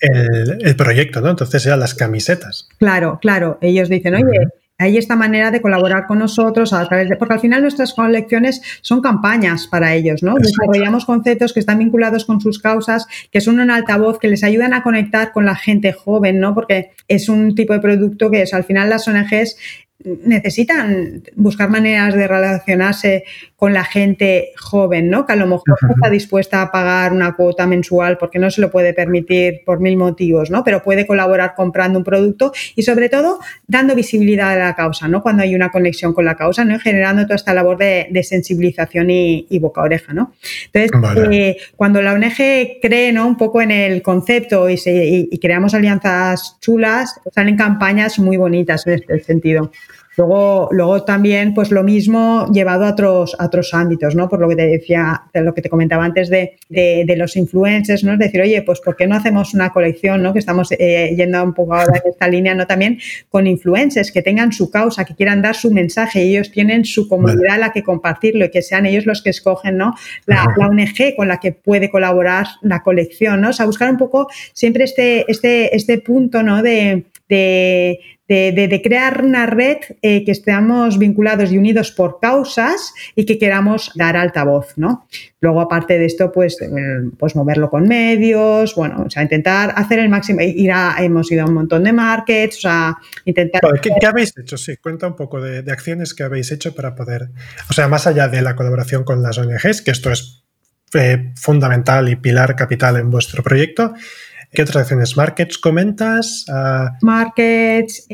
el, el, proyecto, ¿no? Entonces ya las camisetas. Claro, claro. Ellos dicen, oye, hay esta manera de colaborar con nosotros a través de, porque al final nuestras colecciones son campañas para ellos, ¿no? Desarrollamos conceptos que están vinculados con sus causas, que son un altavoz que les ayudan a conectar con la gente joven, ¿no? Porque es un tipo de producto que es, al final las ONGs necesitan buscar maneras de relacionarse con la gente joven, ¿no? Que a lo mejor no está dispuesta a pagar una cuota mensual porque no se lo puede permitir por mil motivos, ¿no? Pero puede colaborar comprando un producto y sobre todo dando visibilidad a la causa, ¿no? Cuando hay una conexión con la causa, ¿no? generando toda esta labor de, sensibilización y, boca-oreja, ¿no? Entonces, eh, cuando la ONG cree, ¿no? Un poco en el concepto y, y creamos alianzas chulas, salen campañas muy bonitas en este sentido. Luego, luego también, pues lo mismo llevado a otros, a otros ámbitos, ¿no? Por lo que te decía, de lo que te comentaba antes de, de, los influencers, ¿no? Es decir, oye, pues ¿por qué no hacemos una colección, ¿no? Que estamos eh, yendo un poco ahora en esta línea, ¿no? También con influencers que tengan su causa, que quieran dar su mensaje y ellos tienen su comunidad a la que compartirlo y que sean ellos los que escogen, ¿no? La, la, ONG con la que puede colaborar la colección, ¿no? O sea, buscar un poco siempre este, este, este punto, ¿no? de, de, crear una red eh, que estemos vinculados y unidos por causas y que queramos dar altavoz, ¿no? Luego, aparte de esto, pues, eh, pues moverlo con medios, bueno, o sea, intentar hacer el máximo, ir a, hemos ido a un montón de markets, o sea, intentar... ¿Qué, habéis hecho? Sí, cuenta un poco de, acciones que habéis hecho para poder, o sea, más allá de la colaboración con las ONGs, que esto es eh, fundamental y pilar capital en vuestro proyecto, ¿Qué otras acciones? ¿Markets comentas? Ah, Markets,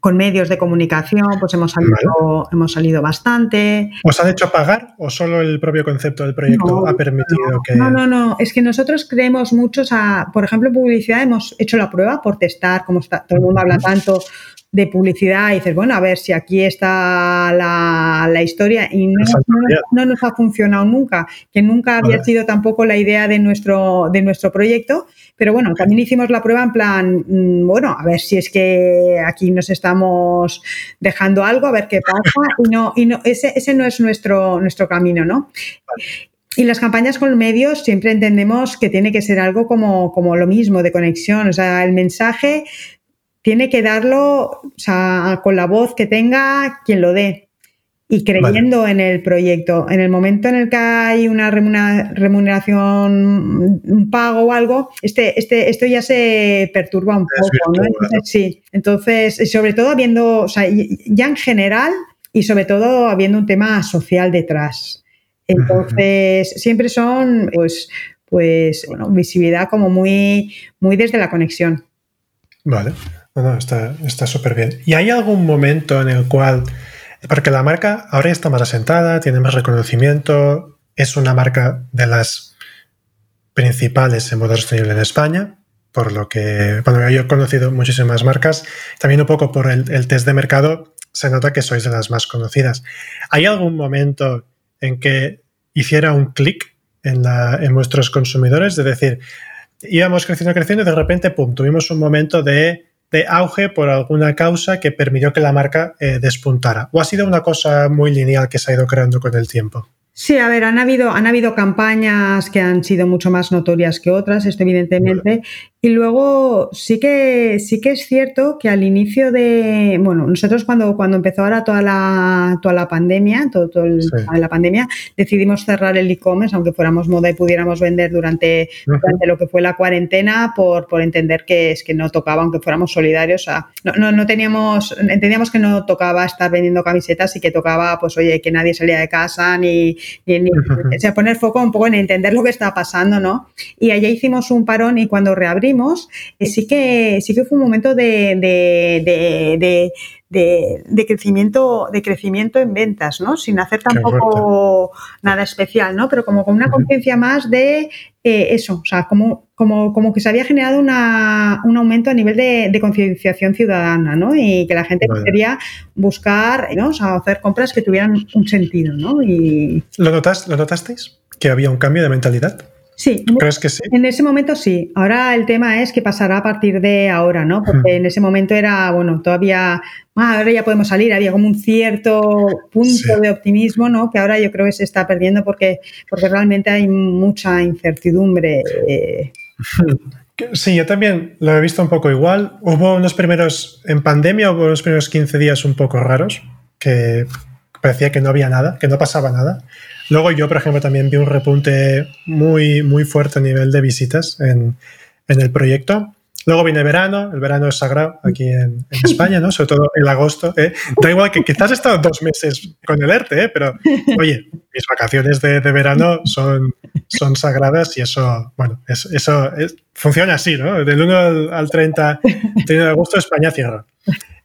con medios de comunicación, pues hemos salido, hemos salido bastante. ¿Os han hecho pagar o solo el propio concepto del proyecto ha permitido que.? No, no, no. Es que nosotros creemos muchos a, por ejemplo, publicidad, hemos hecho la prueba por testar, como está, todo el mundo habla tanto de publicidad y dices, bueno, a ver si aquí está la, la historia y no, no, nos ha funcionado nunca, que nunca había sido tampoco la idea de nuestro, de nuestro proyecto, pero bueno, también hicimos la prueba en plan, mm, bueno, a ver si es que aquí nos estamos dejando algo, a ver qué pasa, y no, y no, ese, ese no es nuestro, nuestro camino, ¿no? Y las campañas con medios siempre entendemos que tiene que ser algo como, como lo mismo, de conexión. O sea, el mensaje tiene que darlo con la voz que tenga quien lo dé y creyendo en el proyecto. En el momento en el que hay una remuneración, un pago o algo, este, este, esto ya se perturba un poco. ¿no? Entonces, sí, entonces, sobre todo habiendo, o sea, ya en general y sobre todo habiendo un tema social detrás. Entonces, siempre son, pues, pues, bueno, visibilidad como muy, muy desde la conexión. Vale. No, está súper bien. ¿Y hay algún momento en el cual, porque la marca ahora está más asentada, tiene más reconocimiento, es una marca de las principales en modo sostenible en España, por lo que, bueno, yo he conocido muchísimas marcas, también un poco por el, test de mercado, se nota que sois de las más conocidas. ¿Hay algún momento en que hiciera un clic en, en vuestros consumidores? De decir, íbamos creciendo, creciendo y de repente, pum, tuvimos un momento de de auge por alguna causa que permitió que la marca eh, despuntara? ¿O ha sido una cosa muy lineal que se ha ido creando con el tiempo? Sí, a ver, han habido, han habido campañas que han sido mucho más notorias que otras, esto evidentemente, y luego sí que sí que es cierto que al inicio de, bueno, nosotros cuando, cuando empezó ahora toda la, toda la pandemia, todo, todo el, la pandemia, decidimos cerrar el e-commerce, aunque fuéramos moda y pudiéramos vender durante, durante lo que fue la cuarentena, por, por entender que es que no tocaba, aunque fuéramos solidarios, o sea, no, no, no teníamos, entendíamos que no tocaba estar vendiendo camisetas y que tocaba, pues oye, que nadie salía de casa, ni, ni, o sea, poner foco un poco en entender lo que está pasando, ¿no? Y allá hicimos un parón y cuando reabrimos eh, sí, que, sí que fue un momento de, de, crecimiento, de crecimiento en ventas, ¿no? Sin hacer tampoco nada especial, ¿no? Pero como con una conciencia más de eh, eso, o sea, como, como, como que se había generado una, un aumento a nivel de, concienciación ciudadana, ¿no? Y que la gente quería buscar, ¿no? O sea, hacer compras que tuvieran un sentido, ¿no? Y... ¿Lo, notas, ¿Lo notasteis? ¿Que había un cambio de mentalidad? Sí. ¿Crees que sí? En ese momento sí. Ahora el tema es qué pasará a partir de ahora, ¿no? Porque en ese momento era, bueno, todavía, ah, ahora ya podemos salir, había como un cierto punto de optimismo, ¿no? Que ahora yo creo que se está perdiendo porque, porque realmente hay mucha incertidumbre. [LAUGHS] Eh. Sí, yo también lo he visto un poco igual. Hubo unos primeros, en pandemia hubo unos primeros 15 días un poco raros, que parecía que no había nada, que no pasaba nada. Luego yo, por ejemplo, también vi un repunte muy, muy fuerte a nivel de visitas en, en el proyecto. Luego viene verano, el verano es sagrado aquí en, España, ¿no? Sobre todo el agosto. ¿eh? Da igual que quizás he estado dos meses con el ERTE, ¿eh? pero oye, mis vacaciones de, de, verano son, son sagradas y eso, bueno, eso funciona así, ¿no? Del 1 al, al 30, 30 de agosto España cierra.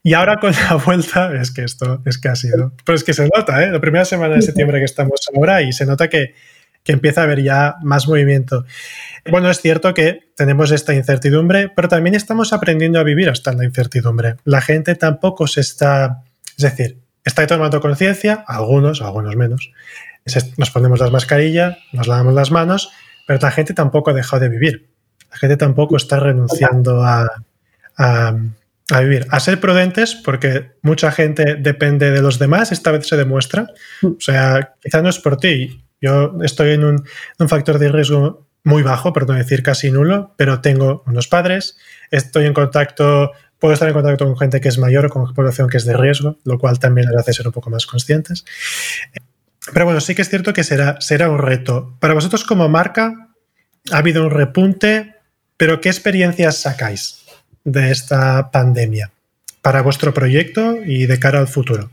Y ahora con la [LAUGHS] vuelta, es que esto es que ha sido. Pero es que se nota, ¿eh? La primera semana de septiembre que estamos ahora y se nota que, que empieza a haber ya más movimiento. Bueno, es cierto que tenemos esta incertidumbre, pero también estamos aprendiendo a vivir hasta la incertidumbre. La gente tampoco se está. Es decir, está tomando conciencia, algunos, algunos menos. Nos ponemos las mascarillas, nos lavamos las manos, pero la gente tampoco ha dejado de vivir. La gente tampoco está renunciando a vivir, a ser prudentes, porque mucha gente depende de los demás, esta vez se demuestra. Mm. O sea, quizá no es por ti. Yo estoy en un, factor de riesgo muy bajo, por no decir casi nulo, pero tengo unos padres, estoy en contacto, puedo estar en contacto con gente que es mayor o con población que es de riesgo, lo cual también les hace ser un poco más conscientes. Pero bueno, sí que es cierto que será, será un reto. Para vosotros como marca, ha habido un repunte, pero ¿qué experiencias sacáis? De esta pandemia para vuestro proyecto y de cara al futuro?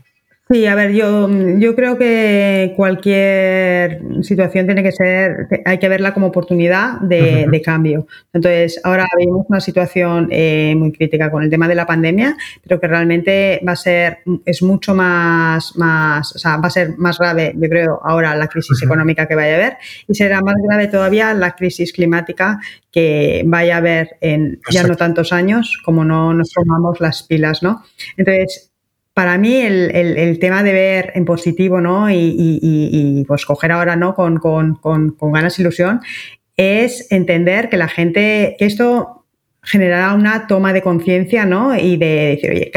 Sí, a ver, yo, yo creo que cualquier situación tiene que ser, hay que verla como oportunidad de, cambio. Entonces, ahora vemos una situación eh, muy crítica con el tema de la pandemia, pero que realmente va a ser, es mucho más, más, o sea, va a ser más grave, yo creo, ahora la crisis económica que vaya a haber y será más grave todavía la crisis climática que vaya a haber en ya no tantos años como no nos tomamos las pilas, ¿no? Entonces, para mí el, tema de ver en positivo ¿no? y, pues coger ahora ¿no? Con, ganas e ilusión es entender que la gente, que esto generará una toma de conciencia ¿no? y de decir, oye,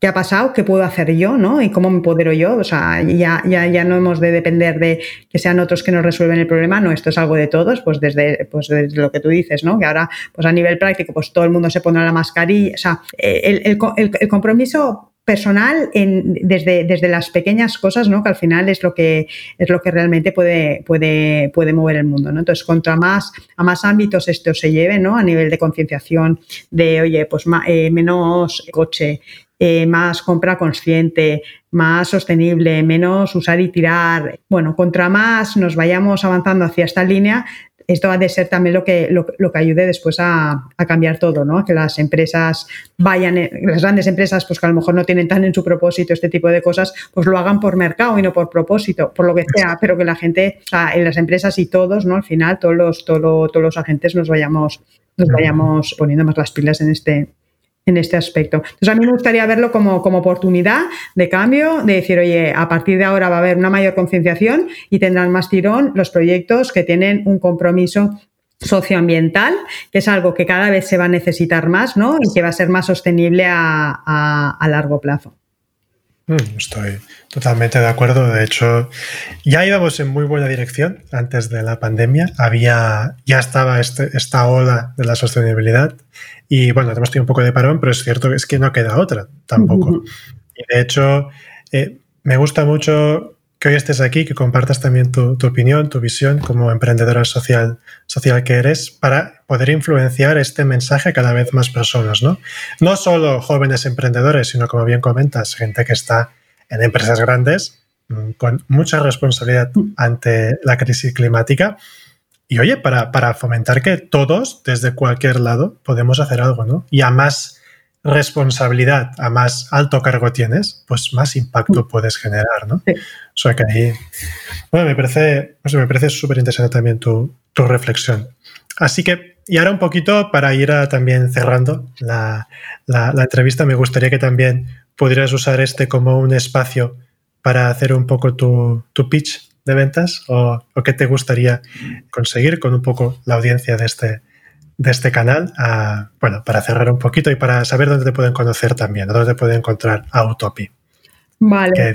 ¿qué, ha pasado? ¿Qué puedo hacer yo? ¿no? ¿Y cómo me empodero yo? O sea, ya, ya, ya no hemos de depender de que sean otros que nos resuelven el problema, no, esto es algo de todos, pues desde, pues desde lo que tú dices, ¿no? Que ahora, pues a nivel práctico, pues todo el mundo se pone la mascarilla, o sea, el, el compromiso personal desde, desde las pequeñas cosas, ¿no? Que al final es lo que es lo que realmente puede, puede, puede mover el mundo. ¿no? Entonces, contra más, a más ámbitos esto se lleve, ¿no? A nivel de concienciación, de oye, pues eh, menos coche, eh, más compra consciente, más sostenible, menos usar y tirar. Bueno, contra más nos vayamos avanzando hacia esta línea, esto ha de ser también lo que, lo, que ayude después a, cambiar todo, ¿no? Que las empresas vayan, eh, las grandes empresas, pues que a lo mejor no tienen tan en su propósito este tipo de cosas, pues lo hagan por mercado y no por propósito, por lo que sea, pero que la gente, o sea, en las empresas y todos, ¿no? Al final, todos los, todos los agentes nos vayamos, nos vayamos poniendo más las pilas en este, en este aspecto. Entonces, a mí me gustaría verlo como, como oportunidad de cambio, de decir, oye, a partir de ahora va a haber una mayor concienciación y tendrán más tirón los proyectos que tienen un compromiso socioambiental, que es algo que cada vez se va a necesitar más ¿no? y que va a ser más sostenible a, a largo plazo. Mm, estoy totalmente de acuerdo. De hecho, ya íbamos en muy buena dirección antes de la pandemia. Había, ya estaba este, esta ola de la sostenibilidad. Y bueno, hemos tenido un poco de parón, pero es cierto que es que no queda otra tampoco. Y de hecho, eh, me gusta mucho que hoy estés aquí, que compartas también tu, opinión, tu visión como emprendedora social, social que eres, para poder influenciar este mensaje a cada vez más personas, ¿no? No solo jóvenes emprendedores, sino como bien comentas, gente que está en empresas grandes mm, con mucha responsabilidad ante la crisis climática. Y oye, para, para fomentar que todos, desde cualquier lado, podemos hacer algo, ¿no? Y a más responsabilidad a más alto cargo tienes, pues más impacto puedes generar, ¿no? O sea que ahí, bueno, me parece, me parece súper interesante también tu, reflexión. Así que, y ahora un poquito para ir también cerrando la, entrevista, me gustaría que también pudieras usar este como un espacio para hacer un poco tu, pitch de ventas o, qué te gustaría conseguir con un poco la audiencia de este, de este canal. bueno, para cerrar un poquito y para saber dónde te pueden conocer también, dónde te pueden encontrar a Utopi. Vale. [LAUGHS]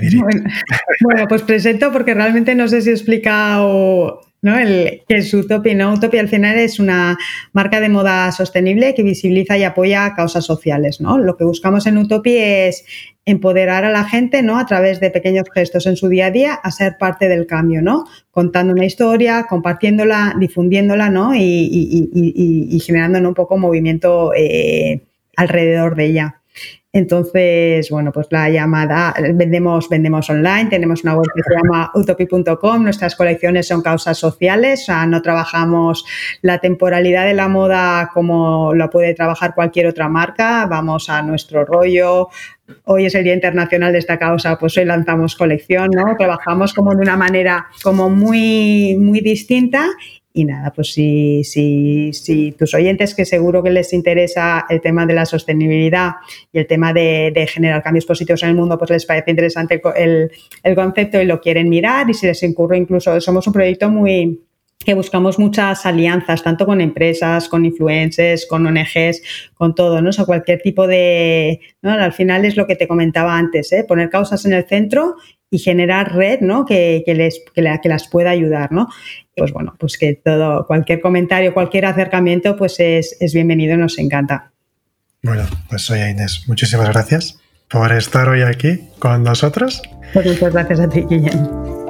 Bueno, pues presento porque realmente no sé si he explicado ¿no? El, que es Utopi, ¿no? Utopi al final es una marca de moda sostenible que visibiliza y apoya causas sociales, ¿no? Lo que buscamos en Utopi es empoderar a la gente, ¿no? A través de pequeños gestos en su día a día a ser parte del cambio, ¿no? Contando una historia, compartiéndola, difundiéndola, ¿no? Y, generando un poco movimiento eh, alrededor de ella. Entonces, bueno, pues la llamada, vendemos, vendemos online, tenemos una web que se llama utopi.com, nuestras colecciones son causas sociales, o sea, no trabajamos la temporalidad de la moda como lo puede trabajar cualquier otra marca, vamos a nuestro rollo, hoy es el Día Internacional de esta causa, pues hoy lanzamos colección, ¿no? Trabajamos como de una manera como muy, muy distinta y nada, pues si, si, tus oyentes, que seguro que les interesa el tema de la sostenibilidad y el tema de, generar cambios positivos en el mundo, pues les parece interesante el, el, concepto y lo quieren mirar y si les incurre incluso, somos un proyecto muy que buscamos muchas alianzas, tanto con empresas, con influencers, con ONGs, con todo, ¿no? O sea, cualquier tipo de... ¿no? Al final es lo que te comentaba antes, ¿eh? Poner causas en el centro y generar red, ¿no? Que, les, que, las pueda ayudar, ¿no? Pues bueno, pues que todo, cualquier comentario, cualquier acercamiento, pues es, es bienvenido, nos encanta. Bueno, pues soy Inés. Muchísimas gracias por estar hoy aquí con nosotros. Pues muchas gracias a ti, Guillén.